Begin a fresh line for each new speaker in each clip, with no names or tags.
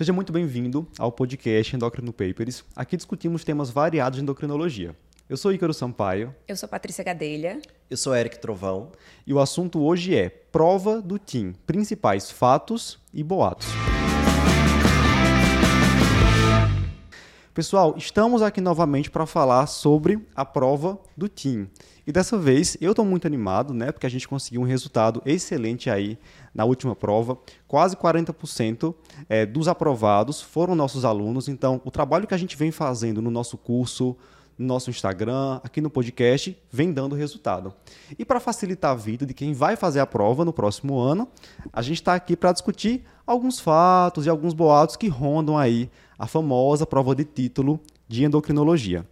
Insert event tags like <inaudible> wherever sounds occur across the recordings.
Seja muito bem-vindo ao podcast Endocrino Papers. Aqui discutimos temas variados de endocrinologia. Eu sou Ícaro Sampaio.
Eu sou Patrícia Gadelha.
Eu sou Eric Trovão.
E o assunto hoje é prova do TIM, principais fatos e boatos. Pessoal, estamos aqui novamente para falar sobre a prova do TIM. E dessa vez eu estou muito animado, né? Porque a gente conseguiu um resultado excelente aí na última prova. Quase 40% é, dos aprovados foram nossos alunos. Então, o trabalho que a gente vem fazendo no nosso curso, no nosso Instagram, aqui no podcast, vem dando resultado. E para facilitar a vida de quem vai fazer a prova no próximo ano, a gente está aqui para discutir alguns fatos e alguns boatos que rondam aí a famosa prova de título de endocrinologia.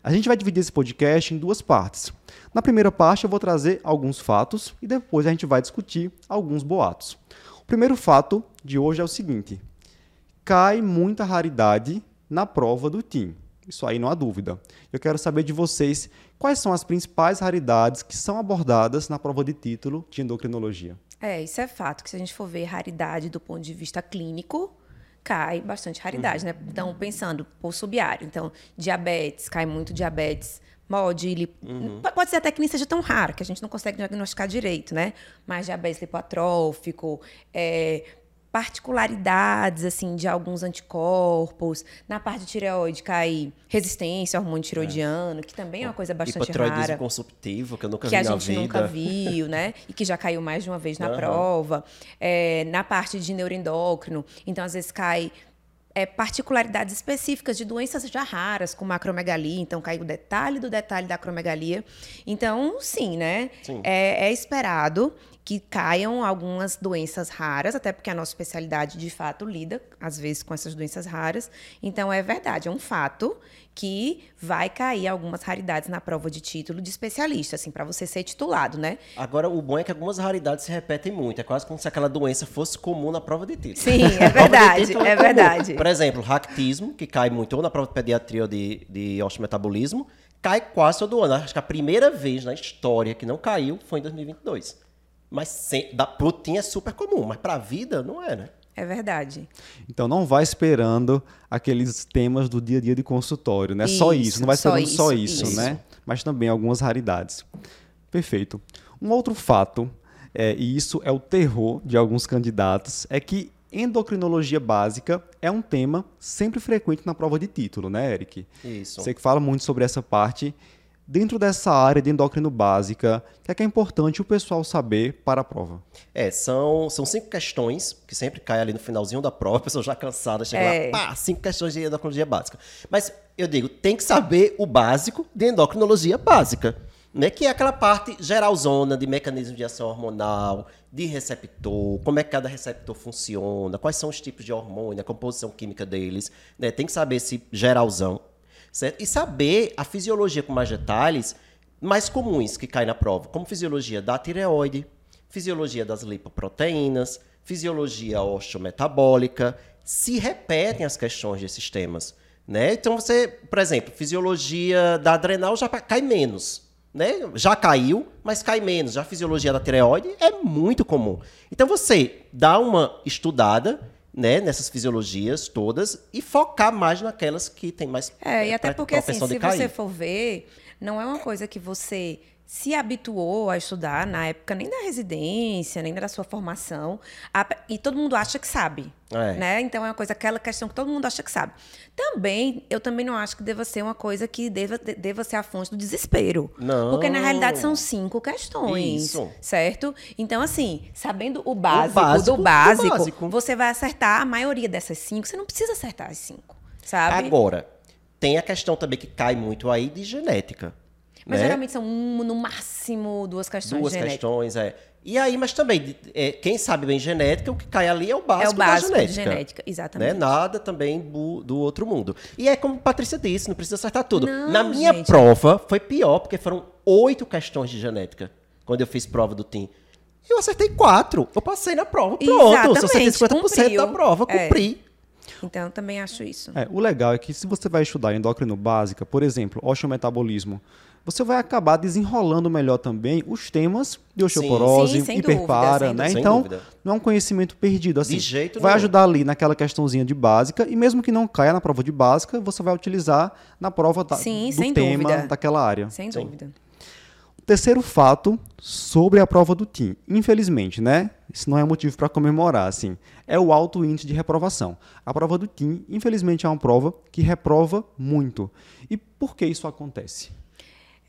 A gente vai dividir esse podcast em duas partes. Na primeira parte, eu vou trazer alguns fatos e depois a gente vai discutir alguns boatos. O primeiro fato de hoje é o seguinte: cai muita raridade na prova do TIM. Isso aí não há dúvida. Eu quero saber de vocês quais são as principais raridades que são abordadas na prova de título de endocrinologia.
É, isso é fato, que se a gente for ver raridade do ponto de vista clínico, cai bastante raridade, uhum. né? Então, pensando por subiário. Então, diabetes, cai muito diabetes MOD, lip... uhum. pode ser até que nem seja tão raro, que a gente não consegue diagnosticar direito, né? Mas diabetes lipoatrófico, é, particularidades assim de alguns anticorpos. Na parte de tireoide cai resistência ao hormônio tiroidiano, é. que também é uma coisa bastante rara.
consumptivo, que eu nunca
que
vi na vida.
Que a gente nunca viu, né? <laughs> E que já caiu mais de uma vez na uhum. prova. É, na parte de neuroendócrino, então às vezes cai é, particularidades específicas de doenças já raras, como a acromegalia. Então, cai o detalhe do detalhe da acromegalia. Então, sim, né? Sim. É, é, esperado que caiam algumas doenças raras, até porque a nossa especialidade, de fato, lida, às vezes, com essas doenças raras. Então, é verdade, é um fato que vai cair algumas raridades na prova de título de especialista, assim, para você ser titulado, né?
Agora, o bom é que algumas raridades se repetem muito. É quase como se aquela doença fosse comum na prova de título.
Sim, é <laughs> verdade, é, é verdade.
Por exemplo, ractismo, que cai muito ou na prova de pediatria ou de, de osteometabolismo, cai quase todo ano. Acho que a primeira vez na história que não caiu foi em 2022. Mas sem, da proteína é super comum, mas para a vida não é, né?
É verdade.
Então não vai esperando aqueles temas do dia a dia de consultório, né? Isso, só isso, não vai esperando só isso, só isso, né? Mas também algumas raridades. Perfeito. Um outro fato, é, e isso é o terror de alguns candidatos, é que endocrinologia básica é um tema sempre frequente na prova de título, né, Eric?
Isso.
Você que fala muito sobre essa parte dentro dessa área de endócrino básica, o que é, que é importante o pessoal saber para a prova?
É, são, são cinco questões que sempre cai ali no finalzinho da prova, <laughs> a pessoa já cansada chega é. lá, pá, cinco questões de endocrinologia básica. Mas eu digo, tem que saber o básico de endocrinologia básica. Né, que é aquela parte geralzona de mecanismo de ação hormonal, de receptor, como é que cada receptor funciona, quais são os tipos de hormônio, a composição química deles. Né, tem que saber esse geralzão certo? E saber a fisiologia com mais detalhes mais comuns que caem na prova, como fisiologia da tireoide, fisiologia das lipoproteínas, fisiologia osteometabólica, se repetem as questões desses temas, né? Então você, por exemplo, fisiologia da adrenal já cai menos, né? Já caiu, mas cai menos. Já a fisiologia da tireoide é muito comum. Então você dá uma estudada né, nessas fisiologias todas e focar mais naquelas que tem mais
É, e até porque assim, se você for ver, não é uma coisa que você se habituou a estudar na época nem da residência, nem da sua formação, a, e todo mundo acha que sabe, é. né? Então é uma coisa aquela questão que todo mundo acha que sabe. Também, eu também não acho que deva ser uma coisa que deva, deva ser a fonte do desespero.
Não.
Porque na realidade são cinco questões, Isso. certo? Então assim, sabendo o básico, o básico do, básico, do básico, você vai acertar a maioria dessas cinco. Você não precisa acertar as cinco, sabe?
Agora, tem a questão também que cai muito aí de genética.
Mas
né?
geralmente são um, no máximo duas questões
Duas questões, é. E aí, mas também, é, quem sabe bem genética, o que cai ali é o básico, é o básico da genética.
genética, exatamente.
Né? Nada também do, do, outro mundo. E é como a Patrícia disse, não precisa acertar tudo.
Não,
Na minha
gente.
prova, foi pior, porque foram oito questões de genética, quando eu fiz prova do TIM. Eu acertei quatro. Eu passei na prova. Pronto. Exatamente, eu acertei 50% cumpriu. da prova, cumpri.
É. Então, eu também acho isso.
É, o legal é que se você vai estudar endócrino básica, por exemplo, osteometabolismo, você vai acabar desenrolando melhor também os temas de osteoporose, sim, sim, hiperpara, dúvida, né? Então, não é um conhecimento perdido assim.
De jeito
vai ajudar ali naquela questãozinha de básica e mesmo que não caia na prova de básica, você vai utilizar na prova da, sim, do tema dúvida. daquela área.
Sem dúvida.
Terceiro fato sobre a prova do TIM, infelizmente, né? Isso não é motivo para comemorar, assim. É o alto índice de reprovação. A prova do TIM, infelizmente, é uma prova que reprova muito. E por que isso acontece?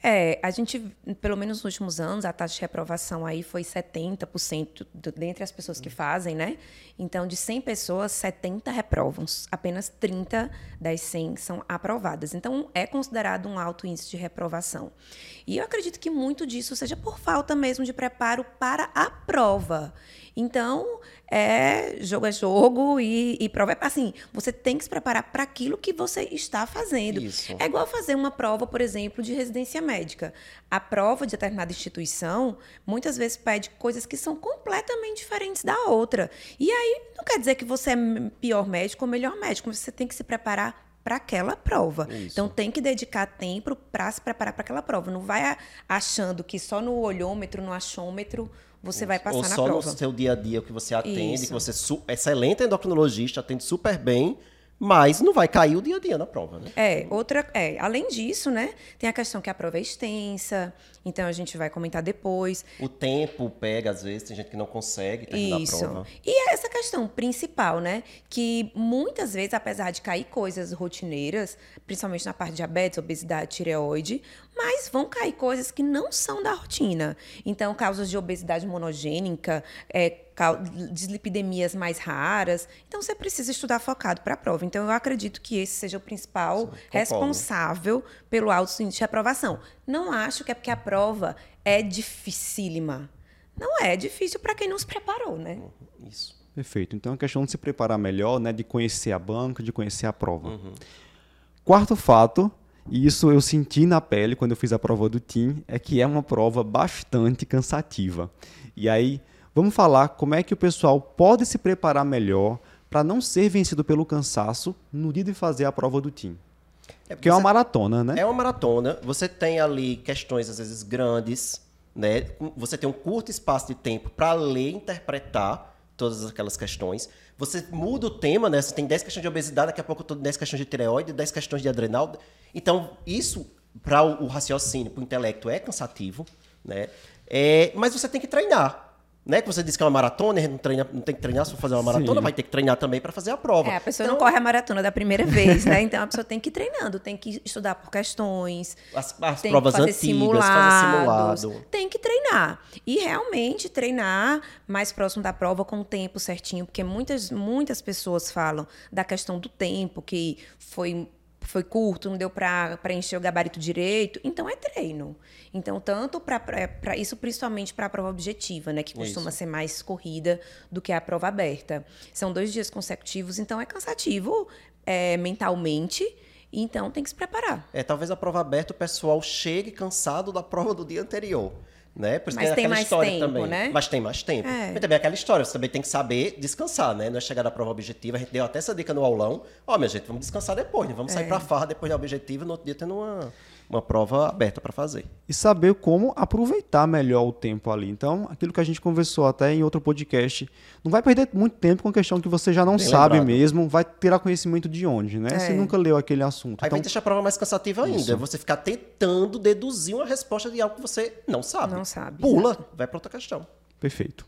É, a gente, pelo menos nos últimos anos, a taxa de reprovação aí foi 70% do, dentre as pessoas que fazem, né? Então, de 100 pessoas, 70 reprovam, apenas 30 das 100 são aprovadas. Então, é considerado um alto índice de reprovação. E eu acredito que muito disso seja por falta mesmo de preparo para a prova. Então, é jogo é jogo e, e prova é assim. Você tem que se preparar para aquilo que você está fazendo. Isso. É igual fazer uma prova, por exemplo, de residência médica. A prova de determinada instituição muitas vezes pede coisas que são completamente diferentes da outra. E aí não quer dizer que você é pior médico ou melhor médico, mas você tem que se preparar para aquela prova. Isso. Então tem que dedicar tempo para se preparar para aquela prova. Não vai achando que só no olhômetro, no achômetro você vai passar Ou na
prova.
Ou
só no seu dia a dia que você atende, Isso. que você é excelente endocrinologista, atende super bem, mas não vai cair o dia a dia na prova, né?
É, outra, é, além disso, né, tem a questão que a prova é extensa, então a gente vai comentar depois.
O tempo pega, às vezes, tem gente que não consegue terminar Isso. a prova.
E é essa questão principal, né? Que muitas vezes, apesar de cair coisas rotineiras, principalmente na parte de diabetes, obesidade, tireoide, mas vão cair coisas que não são da rotina. Então, causas de obesidade monogênica, é, dislipidemias mais raras. Então, você precisa estudar focado para a prova. Então, eu acredito que esse seja o principal Sim, responsável pelo alto índice de aprovação. Não acho que é porque a prova é dificílima. Não é, é difícil para quem não se preparou, né?
Uhum, isso.
Perfeito. Então é questão de se preparar melhor, né? De conhecer a banca, de conhecer a prova. Uhum. Quarto fato, e isso eu senti na pele quando eu fiz a prova do TIM, é que é uma prova bastante cansativa. E aí, vamos falar como é que o pessoal pode se preparar melhor para não ser vencido pelo cansaço no dia de fazer a prova do TIM. É porque é uma maratona, né?
É uma maratona. Você tem ali questões, às vezes, grandes, né? Você tem um curto espaço de tempo para ler e interpretar todas aquelas questões. Você muda o tema, né? Você tem 10 questões de obesidade, daqui a pouco eu tô 10 questões de tireoide, 10 questões de adrenal. Então, isso, para o raciocínio, para o intelecto, é cansativo, né? É, mas você tem que treinar. Né, que você disse que é uma maratona, não, treina, não tem que treinar só para fazer uma maratona, Sim. vai ter que treinar também para fazer a prova.
É, a pessoa então, não corre a maratona da primeira vez, né? Então a pessoa tem que ir treinando, tem que estudar por questões,
as, as tem provas que fazer antigas, simulados, fazer simulado.
Tem que treinar. E realmente treinar mais próximo da prova com o tempo certinho, porque muitas, muitas pessoas falam da questão do tempo, que foi foi curto, não deu para preencher o gabarito direito, então é treino. Então, tanto para isso, principalmente para a prova objetiva, né, que costuma isso. ser mais corrida do que a prova aberta. São dois dias consecutivos, então é cansativo é, mentalmente. Então tem que se preparar.
É, talvez a prova aberta o pessoal chegue cansado da prova do dia anterior. Né?
Por isso Mas tem, tem mais tempo, também. né?
Mas tem mais tempo. É. Mas também aquela história, você também tem que saber descansar, né? Não é chegar na prova objetiva, a gente deu até essa dica no aulão. Ó, oh, minha gente, vamos descansar depois, né? Vamos sair é. pra farra depois da objetiva, no outro dia tendo uma, uma prova aberta para fazer.
E saber como aproveitar melhor o tempo ali. Então, aquilo que a gente conversou até em outro podcast, não vai perder muito tempo com a questão que você já não Bem sabe lembrado. mesmo, vai tirar conhecimento de onde, né? É. Você nunca leu aquele assunto.
Aí então... vai deixar a prova mais cansativa ainda. Isso. Você ficar tentando deduzir uma resposta de algo que você não sabe.
Não sabe.
Pula, exato. vai para outra questão.
Perfeito.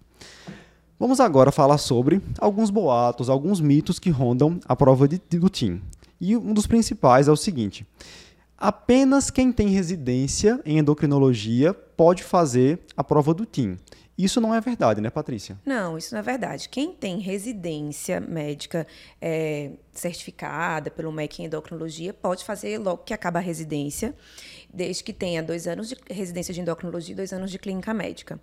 Vamos agora falar sobre alguns boatos, alguns mitos que rondam a prova de, do TIM. E um dos principais é o seguinte: apenas quem tem residência em endocrinologia pode fazer a prova do TIM. Isso não é verdade, né, Patrícia?
Não, isso não é verdade. Quem tem residência médica é, certificada pelo MEC em endocrinologia pode fazer logo que acaba a residência, desde que tenha dois anos de residência de endocrinologia e dois anos de clínica médica.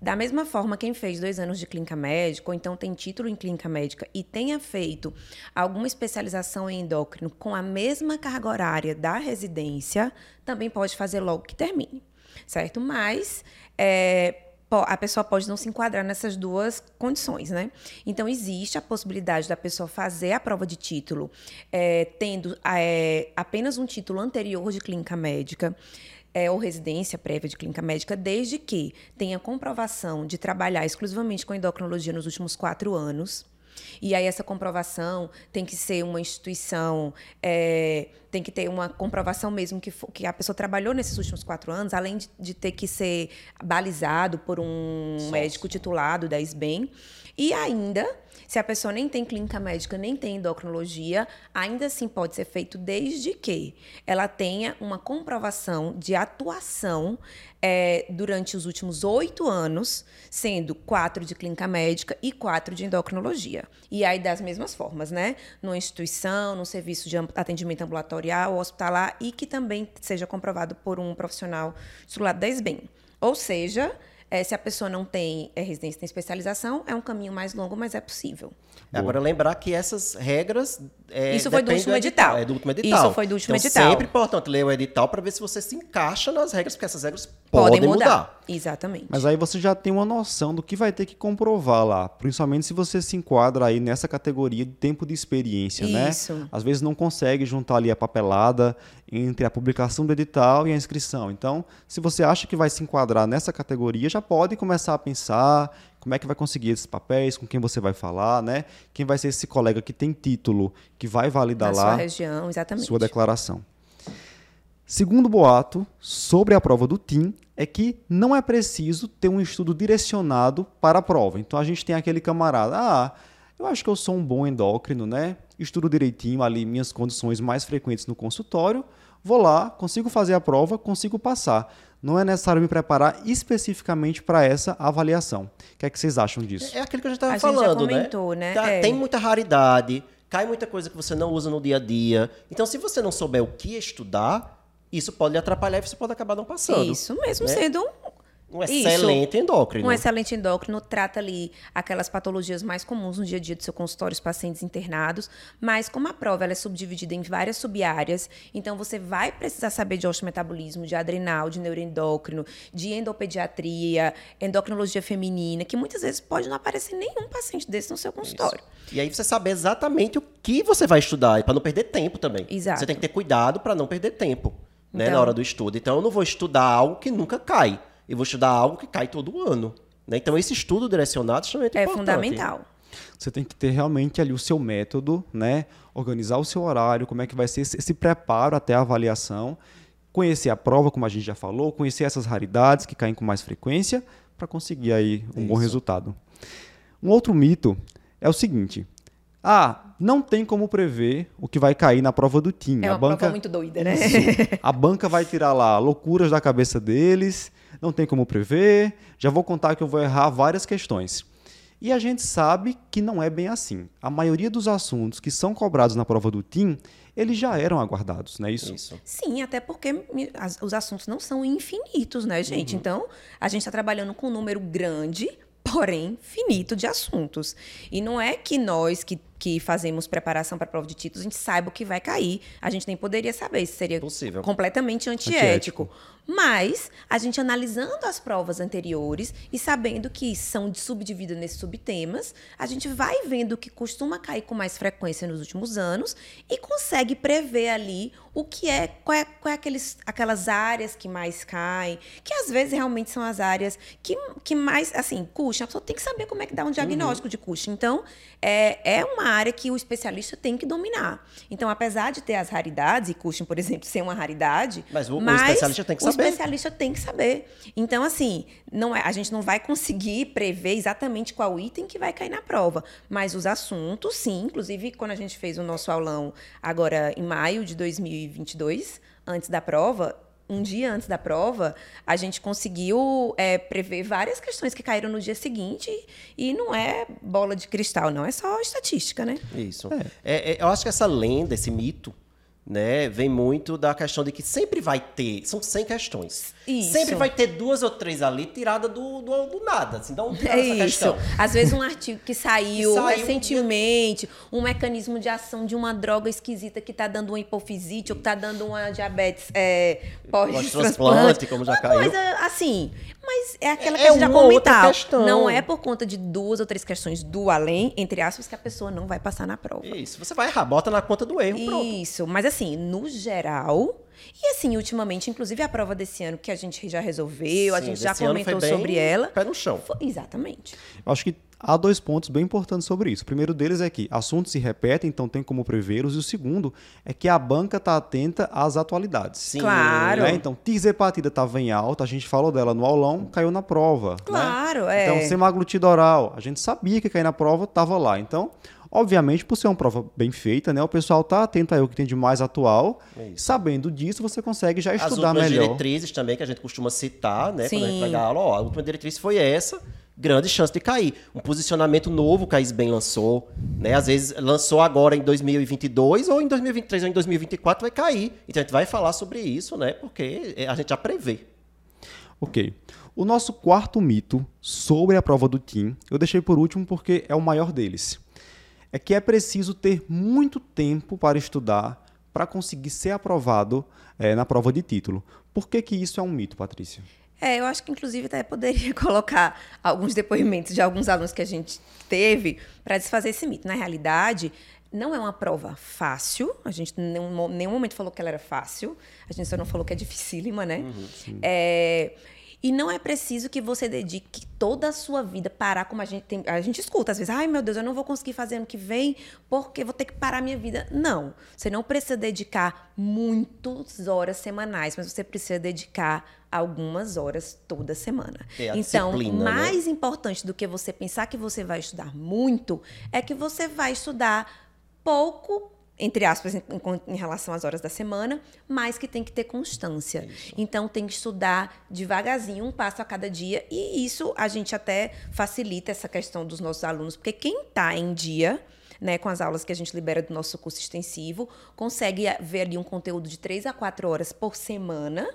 Da mesma forma, quem fez dois anos de clínica médica, ou então tem título em clínica médica e tenha feito alguma especialização em endócrino com a mesma carga horária da residência, também pode fazer logo que termine, certo? Mas é, a pessoa pode não se enquadrar nessas duas condições, né? Então, existe a possibilidade da pessoa fazer a prova de título é, tendo é, apenas um título anterior de clínica médica é, ou residência prévia de clínica médica, desde que tenha comprovação de trabalhar exclusivamente com endocrinologia nos últimos quatro anos e aí essa comprovação tem que ser uma instituição, é, tem que ter uma comprovação mesmo que, que a pessoa trabalhou nesses últimos quatro anos, além de, de ter que ser balizado por um médico titulado da SBEM. E ainda, se a pessoa nem tem clínica médica, nem tem endocrinologia, ainda assim pode ser feito desde que ela tenha uma comprovação de atuação é, durante os últimos oito anos, sendo quatro de clínica médica e quatro de endocrinologia. E aí, das mesmas formas, né? Numa instituição, num serviço de atendimento ambulatorial, hospitalar, e que também seja comprovado por um profissional titulado da SBEM. Ou seja, é, se a pessoa não tem é, residência, tem especialização, é um caminho mais longo, mas é possível.
Boa. Agora, lembrar que essas regras.
É, Isso foi do último do edital. edital.
É do último edital.
Isso foi do último
então,
edital.
sempre importante ler o edital para ver se você se encaixa nas regras, porque essas regras podem, podem mudar. mudar.
Exatamente.
Mas aí você já tem uma noção do que vai ter que comprovar lá. Principalmente se você se enquadra aí nessa categoria de tempo de experiência, né? Isso. né? Às vezes não consegue juntar ali a papelada entre a publicação do edital e a inscrição. Então, se você acha que vai se enquadrar nessa categoria, já pode começar a pensar como é que vai conseguir esses papéis, com quem você vai falar, né? Quem vai ser esse colega que tem título, que vai validar
Na
lá
sua região, exatamente.
sua declaração. Segundo boato sobre a prova do TIM é que não é preciso ter um estudo direcionado para a prova. Então a gente tem aquele camarada, ah, eu acho que eu sou um bom endócrino, né? Estudo direitinho ali minhas condições mais frequentes no consultório, vou lá, consigo fazer a prova, consigo passar não é necessário me preparar especificamente para essa avaliação. O que é que vocês acham disso?
É, é aquilo que a gente estava falando,
gente já comentou,
né?
né? Tá,
é. Tem muita raridade, cai muita coisa que você não usa no dia a dia. Então, se você não souber o que estudar, isso pode lhe atrapalhar e você pode acabar não passando.
Isso mesmo, né? sendo
um excelente Isso, endócrino.
Um excelente endócrino trata ali aquelas patologias mais comuns no dia a dia do seu consultório, os pacientes internados, mas como a prova ela é subdividida em várias subáreas, então você vai precisar saber de osteometabolismo, de adrenal, de neuroendócrino, de endopediatria, endocrinologia feminina, que muitas vezes pode não aparecer nenhum paciente desse no seu consultório.
Isso. E aí você saber exatamente o que você vai estudar, para não perder tempo também.
Exato.
Você tem que ter cuidado para não perder tempo. Né, então, na hora do estudo. Então, eu não vou estudar algo que nunca cai eu vou estudar algo que cai todo ano. Né? Então, esse estudo direcionado é extremamente
é
importante.
fundamental.
Você tem que ter realmente ali o seu método, né? organizar o seu horário, como é que vai ser esse, esse preparo até a avaliação, conhecer a prova, como a gente já falou, conhecer essas raridades que caem com mais frequência, para conseguir aí um Isso. bom resultado. Um outro mito é o seguinte: ah, não tem como prever o que vai cair na prova do time.
É uma
a banca...
prova muito doida, né?
a banca vai tirar lá loucuras da cabeça deles não tem como prever, já vou contar que eu vou errar várias questões. E a gente sabe que não é bem assim. A maioria dos assuntos que são cobrados na prova do TIM, eles já eram aguardados, não é isso? isso.
Sim, até porque os assuntos não são infinitos, né, gente? Uhum. Então, a gente está trabalhando com um número grande, porém finito de assuntos. E não é que nós que que fazemos preparação para a prova de títulos, a gente saiba o que vai cair. A gente nem poderia saber, isso seria
Possível.
completamente antiético. antiético. Mas a gente analisando as provas anteriores e sabendo que são subdivididas nesses subtemas, a gente vai vendo o que costuma cair com mais frequência nos últimos anos e consegue prever ali o que é, qual é, qual é aqueles, aquelas áreas que mais caem, que às vezes realmente são as áreas que, que mais, assim, Cushing, a pessoa tem que saber como é que dá um diagnóstico uhum. de Cushing. Então, é, é uma área que o especialista tem que dominar. Então, apesar de ter as raridades, e Cushing, por exemplo, ser uma raridade.
Mas o, mas o especialista tem que saber.
O especialista tem que saber. Então, assim, não é, a gente não vai conseguir prever exatamente qual item que vai cair na prova. Mas os assuntos, sim. Inclusive, quando a gente fez o nosso aulão agora em maio de 2022, antes da prova, um dia antes da prova, a gente conseguiu é, prever várias questões que caíram no dia seguinte e não é bola de cristal, não, é só estatística, né?
Isso. É. É, é eu acho que essa lenda, esse mito, né, vem muito da questão de que sempre vai ter, são 100 questões. Isso. Sempre vai ter duas ou três ali tirada do, do, do nada, assim, um é isso. Questão.
Às vezes um artigo que saiu, que saiu recentemente, um mecanismo de ação de uma droga esquisita que está dando uma hipofisite ou que está dando uma diabetes é, pós-transplante,
como já uma caiu.
coisa assim, mas é aquela é, que a gente já comentou. Não é por conta de duas ou três questões do além, entre aspas, que a pessoa não vai passar na prova.
Isso, você vai errar, bota na conta do erro,
Isso, pronto. mas assim, no geral, E assim, ultimamente, inclusive a prova desse ano que a gente já resolveu, Sim, a gente já comentou sobre ela.
Pé no chão.
Foi, exatamente.
Eu acho que há dois pontos bem importantes sobre isso. O primeiro deles é que assuntos se repetem, então tem como prevê-los. E o segundo é que a banca está atenta às atualidades.
Sim. Claro.
Né? Então, tisepatida estava em alta, a gente falou dela no aulão, caiu na prova. Né?
Claro,
né?
é.
Então, semaglutida oral, a gente sabia que cair na prova, estava lá. Então, Obviamente, por ser uma prova bem feita, né, o pessoal está atento aí ao que tem de mais atual. É sabendo disso, você consegue já estudar melhor. As
diretrizes também que a gente costuma citar, né, Sim. quando a gente vai dar aula, ó, a última diretriz foi essa, grande chance de cair. Um posicionamento novo o Caís bem lançou, né? Às vezes lançou agora em 2022 ou em 2023 ou em 2024 vai cair. Então a gente vai falar sobre isso, né? Porque a gente já prevê.
Ok. O nosso quarto mito sobre a prova do TIM, eu deixei por último porque é o maior deles é que é preciso ter muito tempo para estudar para conseguir ser aprovado é, na prova de título. Por que, que isso é um mito, Patrícia?
É, eu acho que inclusive até poderia <laughs> colocar alguns depoimentos de alguns alunos que a gente teve para desfazer esse mito. Na realidade, não é uma prova fácil. A gente em nenhum, nenhum momento falou que ela era fácil. A gente só não falou que é dificílima, né? Uhum, é, e não é preciso que você dedique toda a sua vida parar como a gente tem, a gente escuta às vezes, ai meu Deus, eu não vou conseguir fazer ano que vem porque vou ter que parar minha vida. Não, você não precisa dedicar muitas horas semanais, mas você precisa dedicar algumas horas toda semana.
É
então,
né?
mais
né?
importante do que você pensar que você vai estudar muito é que você vai estudar pouco entre aspas, em, em, relação às horas da semana, mas que tem que ter constância. Isso. Então, tem que estudar devagarzinho, um passo a cada dia, e isso a gente até facilita essa questão dos nossos alunos, porque quem está em dia. Né, com as aulas que a gente libera do nosso curso extensivo, consegue ver ali um conteúdo de três a quatro horas por semana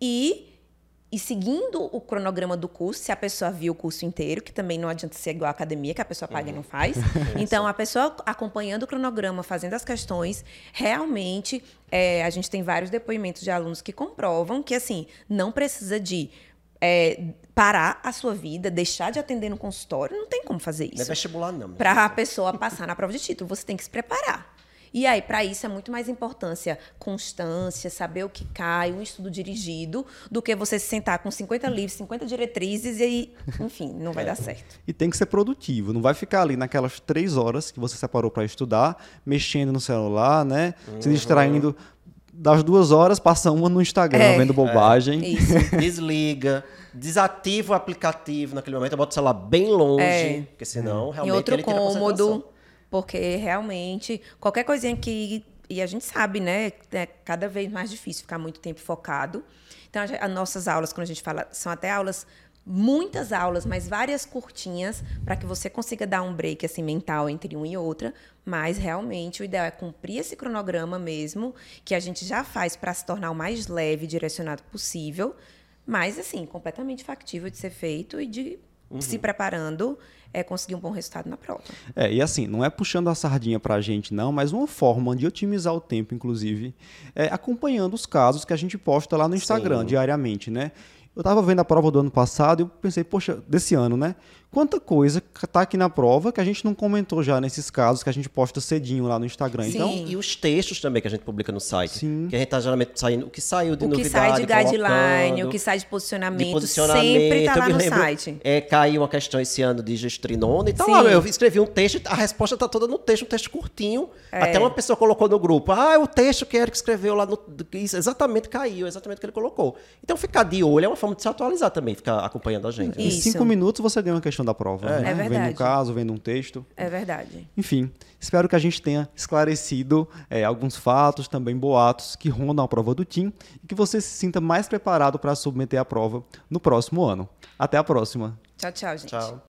e e seguindo o cronograma do curso, se a pessoa viu o curso inteiro, que também não adianta ser igual à academia, que a pessoa paga uhum. e não faz. <laughs> então, a pessoa acompanhando o cronograma, fazendo as questões, realmente, é, a gente tem vários depoimentos de alunos que comprovam que, assim, não precisa de é, parar a sua vida, deixar de atender no consultório, não tem como fazer isso. Não é
vestibular, não.
Para a pessoa passar na prova de título, você tem que se preparar. E aí, para isso, é muito mais importância constância, saber o que cai, um estudo dirigido, do que você se sentar com 50 livros, 50 diretrizes e aí, enfim, não vai é. dar certo.
E tem que ser produtivo, não vai ficar ali naquelas três horas que você separou para estudar, mexendo no celular, né? Uhum. Se distraindo. Das duas horas, passa uma no Instagram, é. vendo bobagem.
É. <laughs> Isso. Desliga desativa o aplicativo naquele momento, bota o celular bem longe, é. porque senão realmente
em outro
ele
cômodo, porque realmente, qualquer coisinha que. E a gente sabe, né? É cada vez mais difícil ficar muito tempo focado. Então, as nossas aulas, quando a gente fala, são até aulas muitas aulas, mas várias curtinhas, para que você consiga dar um break assim mental entre uma e outra. Mas realmente o ideal é cumprir esse cronograma mesmo, que a gente já faz para se tornar o mais leve e direcionado possível, mas assim, completamente factível de ser feito e de uhum. se preparando é, conseguir um bom resultado na prova.
É, e assim, não é puxando a sardinha para a gente, não, mas uma forma de otimizar o tempo, inclusive, é acompanhando os casos que a gente posta lá no Instagram Sim. diariamente, né? Eu estava vendo a prova do ano passado e eu pensei, poxa, desse ano, né? Quanta coisa está aqui na prova que a gente não comentou já nesses casos que a gente posta cedinho lá no Instagram.
Sim.
Então,
e os textos também que a gente publica no site.
Sim.
Que a gente está geralmente saindo, o que saiu de
o
novidade,
que sai de guideline, o que sai de posicionamento, de posicionamento sempre está lá no lembro, site.
É, caiu uma questão esse ano de gestrinona. Então, lá, eu escrevi um texto, a resposta está toda no texto, um texto curtinho. É. Até uma pessoa colocou no grupo, ah, o texto que Eric escreveu lá no... Isso, exatamente caiu, exatamente o que ele colocou. Então, ficar de olho é uma forma de se atualizar também, ficar acompanhando a gente.
Em cinco minutos você ganha uma questão da prova.
É, né? é verdade
vendo um caso, vendo um texto.
É verdade.
Enfim, espero que a gente tenha esclarecido é, alguns fatos, também boatos que rondam a prova do TIM e que você se sinta mais preparado para submeter a prova no próximo ano. Até a próxima.
Tchau, tchau, gente.
Tchau.